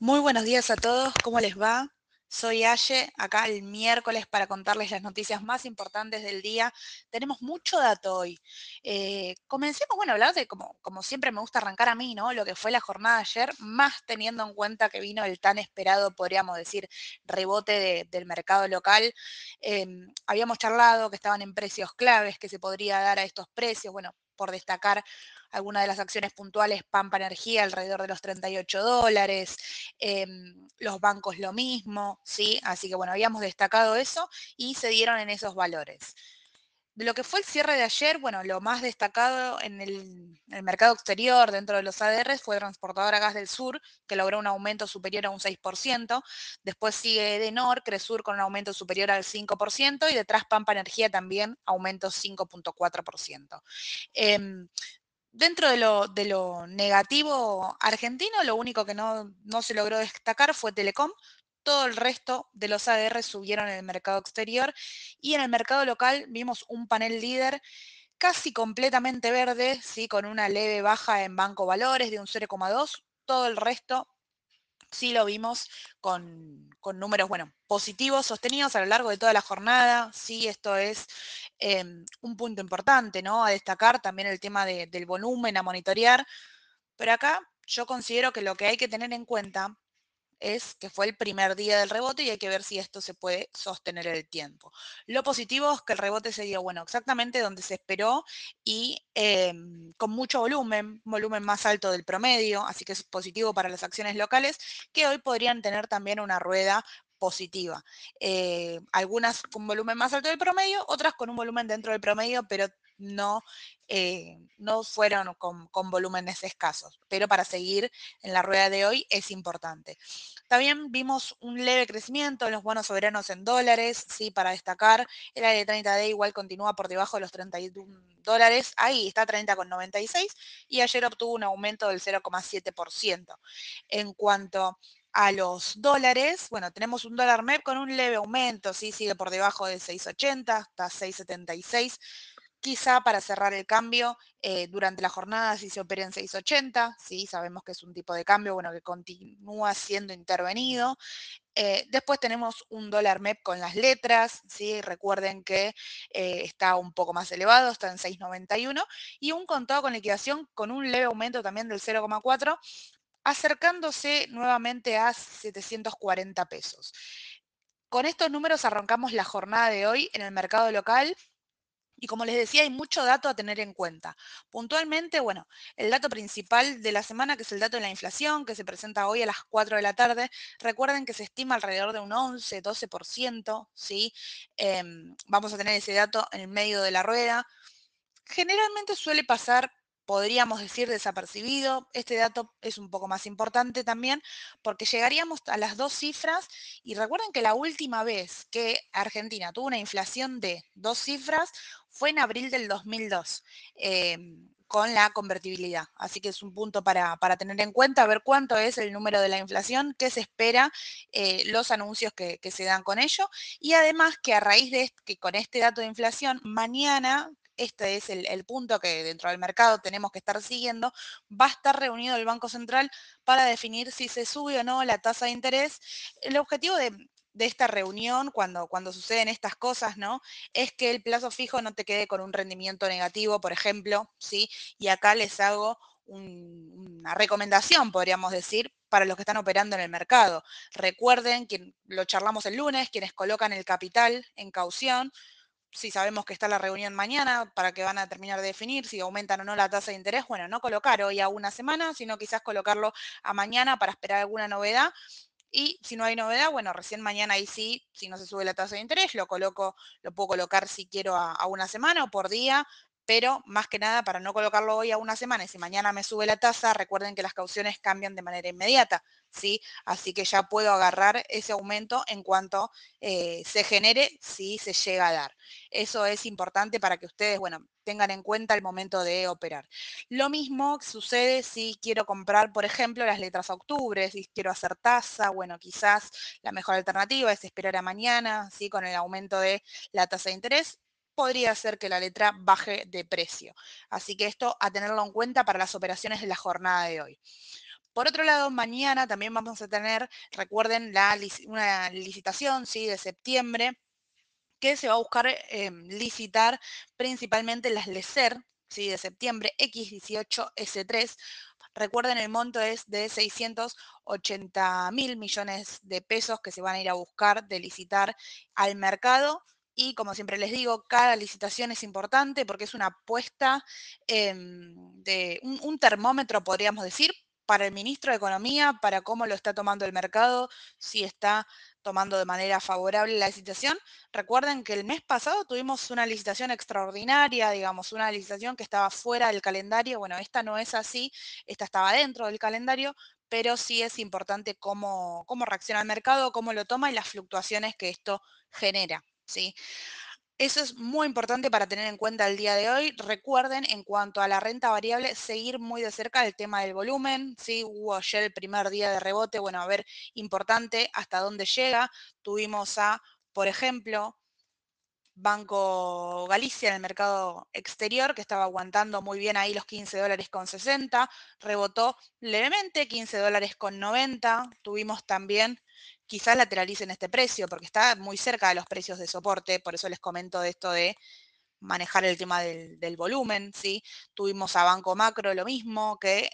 Muy buenos días a todos, ¿cómo les va? Soy Aye, acá el miércoles para contarles las noticias más importantes del día. Tenemos mucho dato hoy. Eh, comencemos, bueno, hablar de, como, como siempre me gusta arrancar a mí, ¿no? Lo que fue la jornada de ayer, más teniendo en cuenta que vino el tan esperado, podríamos decir, rebote del mercado local. Em, habíamos charlado que estaban en precios claves, que se podría dar a estos precios. Bueno, por destacar algunas de las acciones puntuales, Pampa Energía alrededor de los 38 dólares, em, los bancos lo mismo, ¿sí? Así que bueno, habíamos destacado eso y se dieron en esos valores. De lo que fue el cierre de ayer, bueno, lo más destacado en el, mercado exterior dentro de los ADRs fue Transportadora Gas del Sur, que logró un aumento superior a un 6%. Después sigue Edenor, Cresur con un aumento superior al 5%. Y detrás Pampa Energía también aumento 5.4%. Em, dentro de lo, de lo, negativo argentino, lo único que no, no se logró destacar fue Telecom, todo el resto de los ADR subieron en el mercado exterior y en el mercado local vimos un panel líder casi completamente verde, ¿sí? con una leve baja en Banco Valores de un 0,2. Todo el resto sí lo vimos con, números, bueno, positivos, sostenidos a lo largo de toda la jornada. Sí, esto es em, un punto importante, ¿no? A destacar también el tema del volumen a monitorear. Pero acá yo considero que lo que hay que tener en cuenta es que fue el primer día del rebote y hay que ver si esto se puede sostener el tiempo. Lo positivo es que el rebote se dio, bueno, exactamente donde se esperó y em, con mucho volumen, volumen más alto del promedio, así que es positivo para las acciones locales, que hoy podrían tener también una rueda positiva. Eh, algunas con volumen más alto del promedio, otras con un volumen dentro del promedio, pero no, eh, no fueron con, volúmenes escasos, pero para seguir en la rueda de hoy es importante. También vimos un leve crecimiento en los bonos soberanos en dólares, sí, para destacar, el área de 30D igual continúa por debajo de los 31 dólares, ahí está 30,96 y ayer obtuvo un aumento del 0,7%. En cuanto a los dólares, bueno, tenemos un dólar MEP con un leve aumento, sí, sigue por debajo de 6,80, está 6,76 quizá para cerrar el cambio eh, durante la jornada si se opera en 680, ¿sí? sabemos que es un tipo de cambio bueno, que continúa siendo intervenido. Eh, después tenemos un dólar MEP con las letras, ¿sí? recuerden que eh, está un poco más elevado, está en 691, y un contado con liquidación con un leve aumento también del 0,4, acercándose nuevamente a 740 pesos. Con estos números arrancamos la jornada de hoy en el mercado local y como les decía, hay mucho dato a tener en cuenta. Puntualmente, bueno, el dato principal de la semana, que es el dato de la inflación, que se presenta hoy a las 4 de la tarde, recuerden que se estima alrededor de un 11, 12%, ¿sí? Em, vamos a tener ese dato en el medio de la rueda. Generalmente suele pasar podríamos decir desapercibido. Este dato es un poco más importante también porque llegaríamos a las dos cifras y recuerden que la última vez que Argentina tuvo una inflación de dos cifras fue en abril del 2002. Em, con la convertibilidad. Así que es un punto para, tener en cuenta, ver cuánto es el número de la inflación, qué se espera, eh, los anuncios que, se dan con ello, y además que a raíz de que con este dato de inflación, mañana este es el, punto que dentro del mercado tenemos que estar siguiendo, va a estar reunido el Banco Central para definir si se sube o no la tasa de interés. El objetivo de, esta reunión, cuando, cuando suceden estas cosas, ¿no? Es que el plazo fijo no te quede con un rendimiento negativo, por ejemplo, ¿sí? Y acá les hago una recomendación, podríamos decir, para los que están operando en el mercado. Recuerden, que lo charlamos el lunes, quienes colocan el capital en caución, si sabemos que está la reunión mañana, para que van a terminar de definir si aumentan o no la tasa de interés, bueno, no colocar hoy a una semana, sino quizás colocarlo a mañana para esperar alguna novedad. Y si no hay novedad, bueno, recién mañana ahí sí, si no se sube la tasa de interés, lo coloco, lo puedo colocar si quiero a, a una semana o por día, pero más que nada para no colocarlo hoy a una semana y si mañana me sube la tasa, recuerden que las cauciones cambian de manera inmediata, ¿sí? Así que ya puedo agarrar ese aumento en cuanto eh, se genere, si se llega a dar. Eso es importante para que ustedes, bueno, tengan en cuenta el momento de operar. Lo mismo sucede si quiero comprar, por ejemplo, las letras a octubre, si quiero hacer tasa, bueno, quizás la mejor alternativa es esperar a mañana, ¿sí? Con el aumento de la tasa de interés, podría ser que la letra baje de precio. Así que esto a tenerlo en cuenta para las operaciones de la jornada de hoy. Por otro lado, mañana también vamos a tener, recuerden, una licitación ¿sí? de septiembre que se va a buscar em, licitar principalmente las LECER, ¿sí? de septiembre, X18S3. Recuerden, el monto es de 680 mil millones de pesos que se van a ir a buscar de licitar al mercado. Y como siempre les digo, cada licitación es importante porque es una apuesta em, de un termómetro, podríamos decir, para el ministro de Economía, para cómo lo está tomando el mercado, si está tomando de manera favorable la licitación. Recuerden que el mes pasado tuvimos una licitación extraordinaria, digamos, una licitación que estaba fuera del calendario. Bueno, esta no es así, esta estaba dentro del calendario, pero sí es importante cómo, cómo reacciona el mercado, cómo lo toma y las fluctuaciones que esto genera. ¿Sí? Eso es muy importante para tener en cuenta el día de hoy. Recuerden, en cuanto a la renta variable, seguir muy de cerca el tema del volumen. ¿sí? Hubo ayer el primer día de rebote, bueno, a ver, importante hasta dónde llega. Tuvimos a, por ejemplo, Banco Galicia en el mercado exterior, que estaba aguantando muy bien ahí los 15 dólares con 60, rebotó levemente 15 dólares con 90. Tuvimos también quizás lateralicen este precio, porque está muy cerca de los precios de soporte, por eso les comento de esto de manejar el tema del, volumen, ¿sí? Tuvimos a Banco Macro lo mismo, que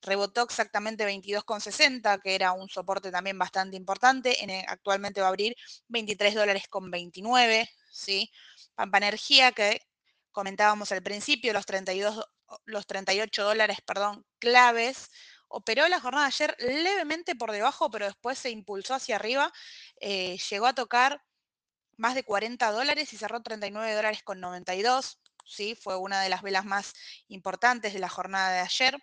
rebotó exactamente 22,60, que era un soporte también bastante importante, en actualmente va a abrir 23 dólares con 29, ¿sí? Pampa Energía, que comentábamos al principio, los 32, los 38 dólares, perdón, claves, operó la jornada ayer levemente por debajo, pero después se impulsó hacia arriba, eh, llegó a tocar más de 40 dólares y cerró 39 dólares con 92, ¿sí? fue una de las velas más importantes de la jornada de ayer.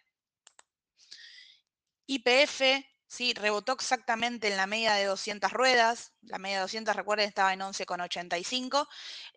IPF ¿sí? rebotó exactamente en la media de 200 ruedas, la media de 200 recuerden estaba en 11,85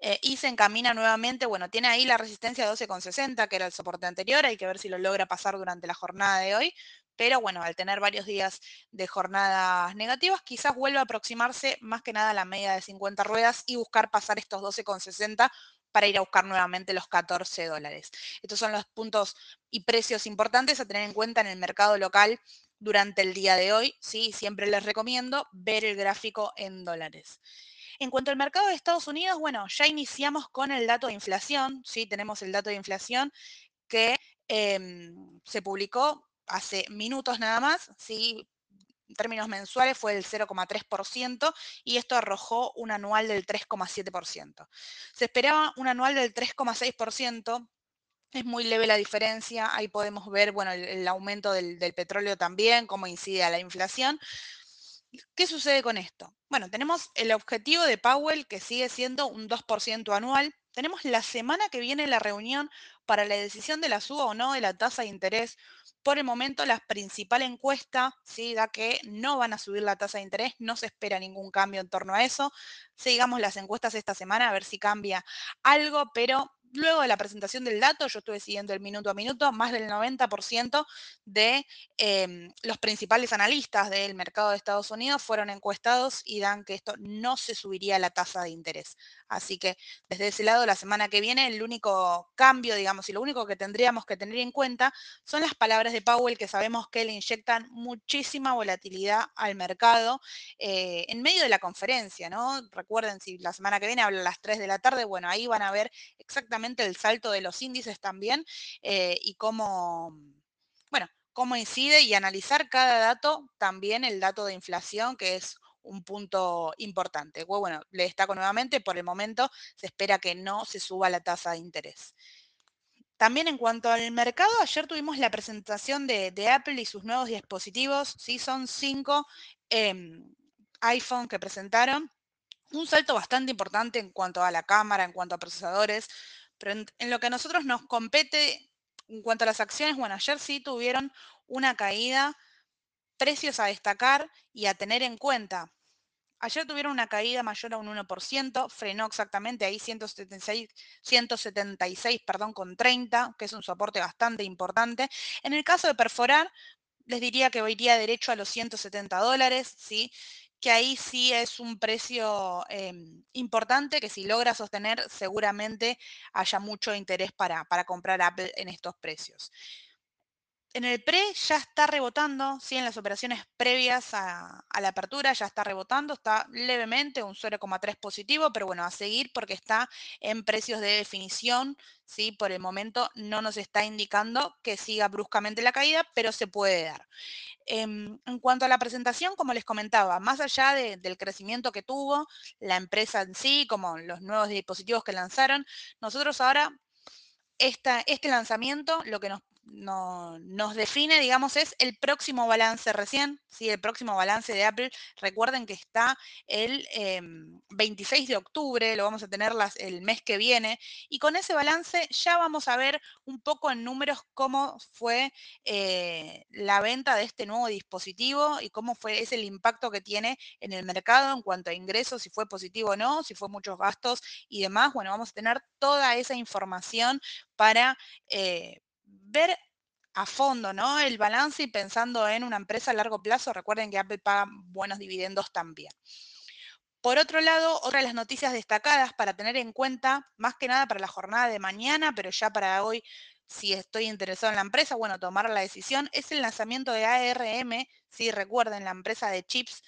eh, y se encamina nuevamente, bueno, tiene ahí la resistencia 12,60 que era el soporte anterior, hay que ver si lo logra pasar durante la jornada de hoy, pero bueno, al tener varios días de jornadas negativas, quizás vuelva a aproximarse más que nada a la media de 50 ruedas y buscar pasar estos 12,60 para ir a buscar nuevamente los 14 dólares. Estos son los puntos y precios importantes a tener en cuenta en el mercado local durante el día de hoy. ¿sí? Siempre les recomiendo ver el gráfico en dólares. En cuanto al mercado de Estados Unidos, bueno, ya iniciamos con el dato de inflación, ¿sí? Tenemos el dato de inflación que em, se publicó hace minutos nada más, ¿sí? En términos mensuales fue del 0,3% y esto arrojó un anual del 3,7%. Se esperaba un anual del 3,6%, es muy leve la diferencia, ahí podemos ver, bueno, el, aumento del, petróleo también, cómo incide a la inflación. ¿Qué sucede con esto? Bueno, tenemos el objetivo de Powell que sigue siendo un 2% anual. Tenemos la semana que viene la reunión para la decisión de la suba o no de la tasa de interés. Por el momento, la principal encuesta ¿sí? da que no van a subir la tasa de interés, no se espera ningún cambio en torno a eso. Sigamos las encuestas esta semana a ver si cambia algo, pero luego de la presentación del dato, yo estuve siguiendo el minuto a minuto, más del 90% de em, los principales analistas del mercado de Estados Unidos fueron encuestados y dan que esto no se subiría la tasa de interés. Así que desde ese lado, la semana que viene, el único cambio, digamos, y lo único que tendríamos que tener en cuenta son las palabras de Powell, que sabemos que le inyectan muchísima volatilidad al mercado eh, en medio de la conferencia, ¿no? Recuerden, si la semana que viene habla a las 3 de la tarde, bueno, ahí van a ver exactamente el salto de los índices también eh, y cómo, bueno, cómo incide y analizar cada dato, también el dato de inflación, que es un punto importante. Bueno, le destaco nuevamente, por el momento se espera que no se suba la tasa de interés. También en cuanto al mercado, ayer tuvimos la presentación de, Apple y sus nuevos dispositivos. Sí, son cinco em, iPhone que presentaron. Un salto bastante importante en cuanto a la cámara, en cuanto a procesadores. Pero en, lo que a nosotros nos compete, en cuanto a las acciones, bueno, ayer sí tuvieron una caída, precios a destacar y a tener en cuenta. Ayer tuvieron una caída mayor a un 1%, frenó exactamente ahí 176, 176 perdón, con 30, que es un soporte bastante importante. En el caso de perforar, les diría que iría derecho a los 170 dólares, ¿sí? que ahí sí es un precio em, importante que si logra sostener seguramente haya mucho interés para, para comprar Apple en estos precios. En el pre ya está rebotando, ¿sí? en las operaciones previas a, la apertura ya está rebotando, está levemente un 0,3 positivo, pero bueno, a seguir porque está en precios de definición, ¿sí? por el momento no nos está indicando que siga bruscamente la caída, pero se puede dar. Em, en cuanto a la presentación, como les comentaba, más allá de, del crecimiento que tuvo la empresa en sí, como los nuevos dispositivos que lanzaron, nosotros ahora este lanzamiento lo que nos no, nos define, digamos, es el próximo balance recién, ¿sí? el próximo balance de Apple. Recuerden que está el eh, 26 de octubre, lo vamos a tener las, el mes que viene, y con ese balance ya vamos a ver un poco en números cómo fue eh, la venta de este nuevo dispositivo y cómo fue, es el impacto que tiene en el mercado en cuanto a ingresos, si fue positivo o no, si fue muchos gastos y demás. Bueno, vamos a tener toda esa información para... Eh, ver a fondo, ¿no? El balance y pensando en una empresa a largo plazo, recuerden que Apple paga buenos dividendos también. Por otro lado, otra de las noticias destacadas para tener en cuenta, más que nada para la jornada de mañana, pero ya para hoy, si estoy interesado en la empresa, bueno, tomar la decisión, es el lanzamiento de ARM, si recuerden, la empresa de chips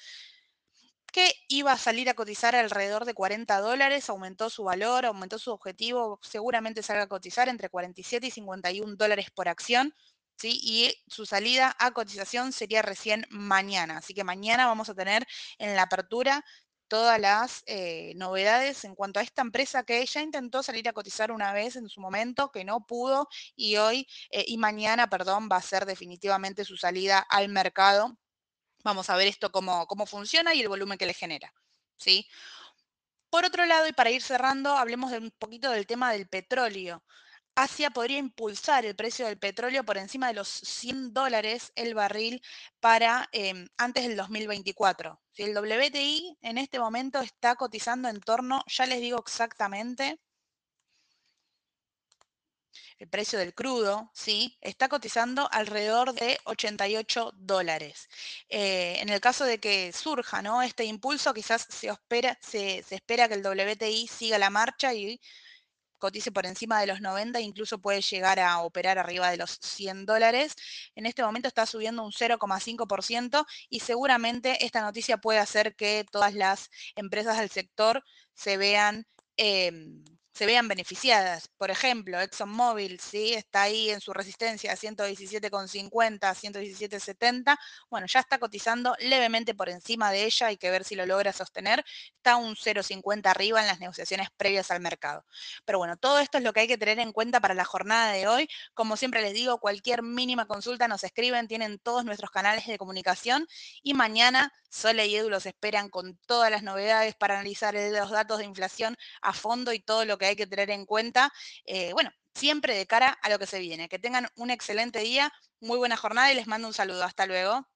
que iba a salir a cotizar alrededor de 40 dólares, aumentó su valor, aumentó su objetivo, seguramente salga a cotizar entre 47 y 51 dólares por acción. ¿Sí? y su salida a cotización sería recién mañana. Así que mañana vamos a tener en la apertura todas las eh, novedades en cuanto a esta empresa que ya intentó salir a cotizar una vez en su momento, que no pudo, y hoy eh, y mañana, perdón, va a ser definitivamente su salida al mercado Vamos a ver esto cómo, cómo funciona y el volumen que le genera. ¿sí? Por otro lado, y para ir cerrando, hablemos de un poquito del tema del petróleo. Asia podría impulsar el precio del petróleo por encima de los 100 dólares el barril para eh, antes del 2024. Si el WTI en este momento está cotizando en torno, ya les digo exactamente, el precio del crudo, ¿sí? Está cotizando alrededor de 88 dólares. Eh, en el caso de que surja, ¿no? Este impulso, quizás se espera, se, espera que el WTI siga la marcha y cotice por encima de los 90, incluso puede llegar a operar arriba de los 100 dólares. En este momento está subiendo un 0,5% y seguramente esta noticia puede hacer que todas las empresas del sector se vean... Eh, se vean beneficiadas. Por ejemplo, ExxonMobil, ¿sí? Está ahí en su resistencia a 117,50, 117,70. Bueno, ya está cotizando levemente por encima de ella, hay que ver si lo logra sostener. Está un 0,50 arriba en las negociaciones previas al mercado. Pero bueno, todo esto es lo que hay que tener en cuenta para la jornada de hoy. Como siempre les digo, cualquier mínima consulta nos escriben, tienen todos nuestros canales de comunicación y mañana Sole y Edu los esperan con todas las novedades para analizar los datos de inflación a fondo y todo lo que hay que tener en cuenta. Eh, bueno, siempre de cara a lo que se viene. Que tengan un excelente día, muy buena jornada y les mando un saludo. Hasta luego.